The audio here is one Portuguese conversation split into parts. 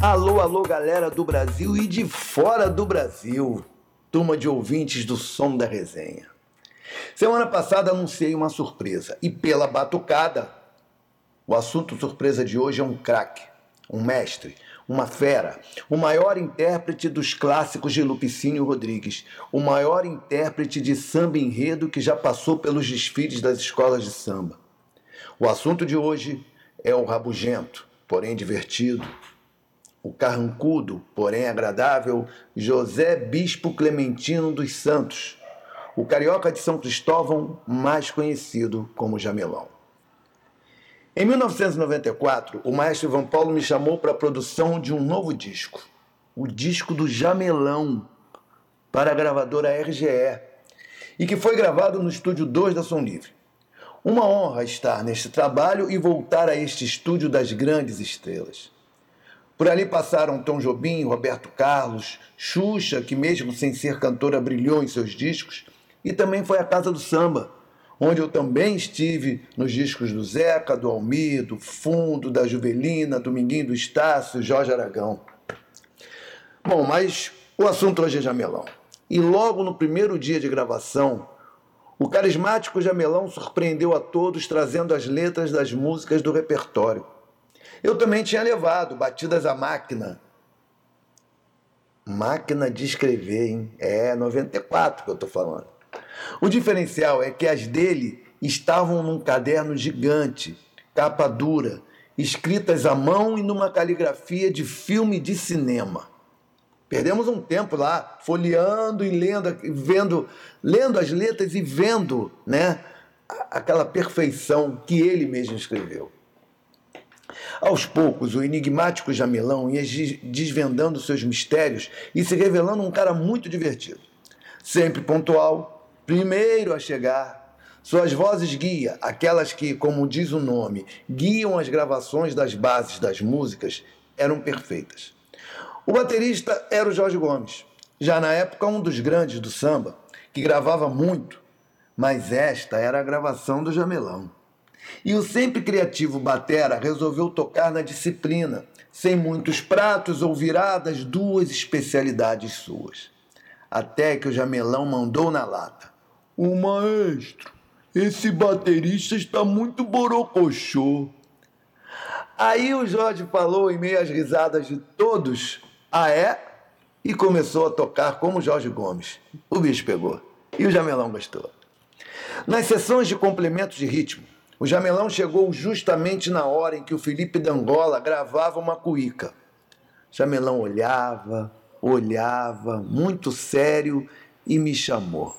Alô, alô, galera do Brasil e de fora do Brasil. Turma de ouvintes do Som da Resenha. Semana passada anunciei uma surpresa e pela batucada, o assunto surpresa de hoje é um craque, um mestre, uma fera, o maior intérprete dos clássicos de Lupicínio Rodrigues, o maior intérprete de samba enredo que já passou pelos desfiles das escolas de samba. O assunto de hoje é o rabugento, porém divertido, o carrancudo, porém agradável, José Bispo Clementino dos Santos, o carioca de São Cristóvão, mais conhecido como Jamelão. Em 1994, o maestro Ivan Paulo me chamou para a produção de um novo disco, o disco do Jamelão, para a gravadora RGE, e que foi gravado no estúdio 2 da Som Livre. Uma honra estar neste trabalho e voltar a este estúdio das grandes estrelas. Por ali passaram Tom Jobim, Roberto Carlos, Xuxa, que mesmo sem ser cantora brilhou em seus discos, e também foi a Casa do Samba, onde eu também estive nos discos do Zeca, do Almir, do Fundo, da Juvelina, Dominguinho do Estácio, Jorge Aragão. Bom, mas o assunto hoje é Jamelão. E logo no primeiro dia de gravação, o carismático Jamelão surpreendeu a todos trazendo as letras das músicas do repertório. Eu também tinha levado Batidas à Máquina. Máquina de escrever, hein? É 94 que eu tô falando. O diferencial é que as dele estavam num caderno gigante, capa dura, escritas à mão e numa caligrafia de filme de cinema. Perdemos um tempo lá folheando e lendo, vendo, lendo as letras e vendo, né, aquela perfeição que ele mesmo escreveu. Aos poucos, o enigmático Jamelão ia desvendando seus mistérios e se revelando um cara muito divertido. Sempre pontual, primeiro a chegar. Suas vozes guia, aquelas que, como diz o nome, guiam as gravações das bases das músicas, eram perfeitas. O baterista era o Jorge Gomes, já na época um dos grandes do samba, que gravava muito, mas esta era a gravação do Jamelão. E o sempre criativo Batera resolveu tocar na disciplina, sem muitos pratos ou viradas, duas especialidades suas. Até que o Jamelão mandou na lata: O maestro, esse baterista está muito borocochô. Aí o Jorge falou, em meio às risadas de todos: Ah, é? E começou a tocar como Jorge Gomes. O bicho pegou. E o Jamelão gostou. Nas sessões de complementos de ritmo, o Jamelão chegou justamente na hora em que o Felipe D'Angola gravava uma cuíca. Jamelão olhava, olhava, muito sério, e me chamou.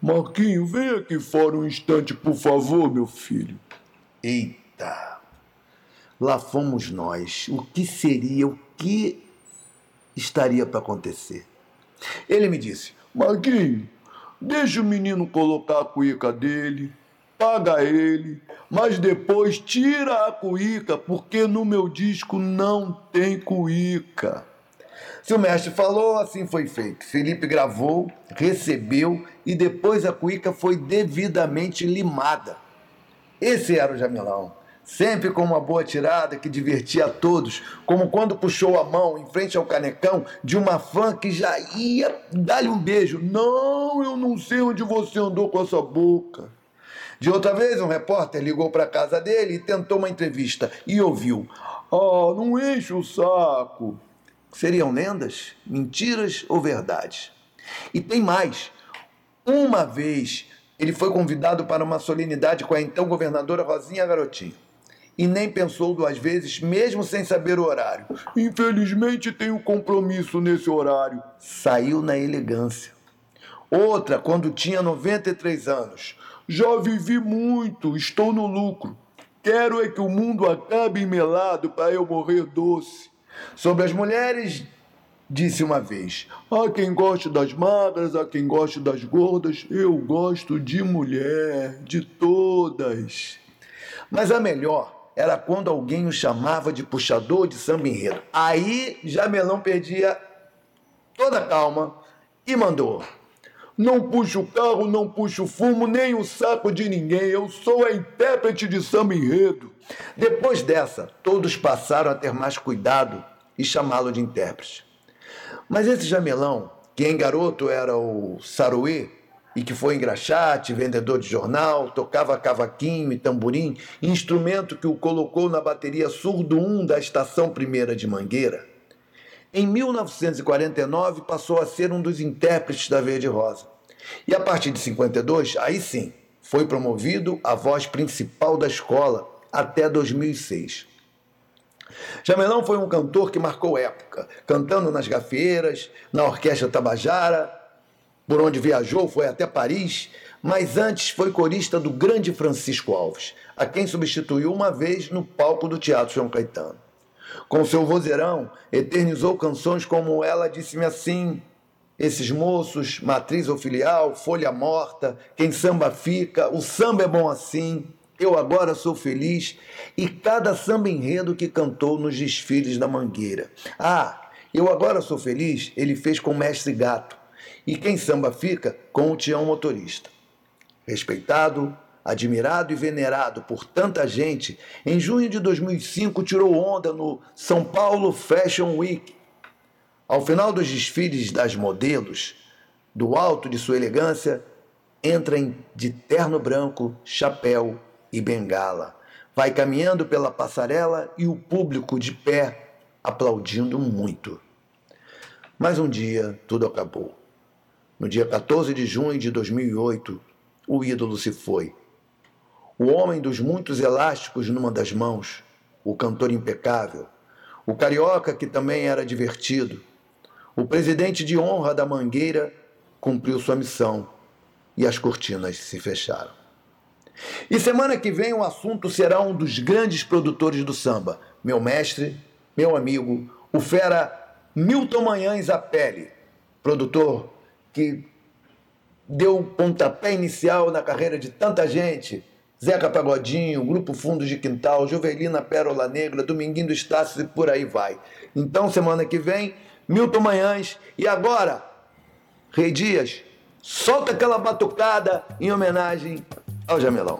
Marquinho, vem aqui fora um instante, por favor, meu filho. Eita! Lá fomos nós. O que seria, o que estaria para acontecer? Ele me disse: Marquinho, deixa o menino colocar a cuíca dele, paga ele, mas depois tira a cuíca, porque no meu disco não tem cuíca. Se o mestre falou, assim foi feito. Felipe gravou, recebeu e depois a cuíca foi devidamente limada. Esse era o Jamelão. Sempre com uma boa tirada que divertia a todos, como quando puxou a mão em frente ao canecão de uma fã que já ia dar-lhe um beijo. Não, eu não sei onde você andou com essa boca. De outra vez, um repórter ligou para a casa dele e tentou uma entrevista e ouviu: Ah, não enche o saco. Seriam lendas, mentiras ou verdades? E tem mais. Uma vez ele foi convidado para uma solenidade com a então governadora Rosinha Garotinho. E nem pensou duas vezes, mesmo sem saber o horário. Infelizmente tenho compromisso nesse horário. Saiu na elegância. Outra, quando tinha 93 anos. Já vivi muito, estou no lucro. Quero é que o mundo acabe melado para eu morrer doce. Sobre as mulheres, disse uma vez: há quem goste das magras, há quem goste das gordas. Eu gosto de mulher, de todas. Mas a melhor era quando alguém o chamava de puxador de samba enredo. Aí Jamelão perdia toda a calma e mandou. Não puxo carro, não puxo fumo, nem o saco de ninguém. Eu sou a intérprete de samba enredo. Depois dessa, todos passaram a ter mais cuidado e chamá-lo de intérprete. Mas esse jamelão, que em garoto era o saruê, e que foi engraxate, vendedor de jornal, tocava cavaquinho e tamborim, instrumento que o colocou na bateria surdo 1 da Estação Primeira de Mangueira. Em 1949 passou a ser um dos intérpretes da Verde Rosa. E a partir de 52, aí sim, foi promovido a voz principal da escola até 2006. Jamelão foi um cantor que marcou época, cantando nas gafeiras, na Orquestra Tabajara, por onde viajou, foi até Paris, mas antes foi corista do grande Francisco Alves, a quem substituiu uma vez no palco do Teatro João Caetano. Com seu vozeirão, eternizou canções como Ela Disse-me Assim, Esses Moços, Matriz ou Filial, Folha Morta, Quem Samba Fica, O Samba é Bom Assim, Eu Agora Sou Feliz e cada samba enredo que cantou nos desfiles da Mangueira. Ah, Eu Agora Sou Feliz ele fez com Mestre Gato, e quem samba fica com o Tião Motorista. Respeitado, admirado e venerado por tanta gente, em junho de 2005 tirou onda no São Paulo Fashion Week. Ao final dos desfiles das modelos, do alto de sua elegância, entra de terno branco, chapéu e bengala. Vai caminhando pela passarela e o público de pé aplaudindo muito. Mas um dia tudo acabou. No dia 14 de junho de 2008, o ídolo se foi. O homem dos muitos elásticos numa das mãos, o cantor impecável, o carioca que também era divertido, o presidente de honra da Mangueira cumpriu sua missão e as cortinas se fecharam. E semana que vem o assunto será um dos grandes produtores do samba, meu mestre, meu amigo, o fera Milton Manhães Apele, produtor que deu o pontapé inicial na carreira de tanta gente. Zeca Pagodinho, Grupo Fundos de Quintal, Juvelina Pérola Negra, Dominguinho do Estácio e por aí vai. Então, semana que vem, Milton Manhães. E agora, Rei Dias, solta aquela batucada em homenagem ao Jamelão.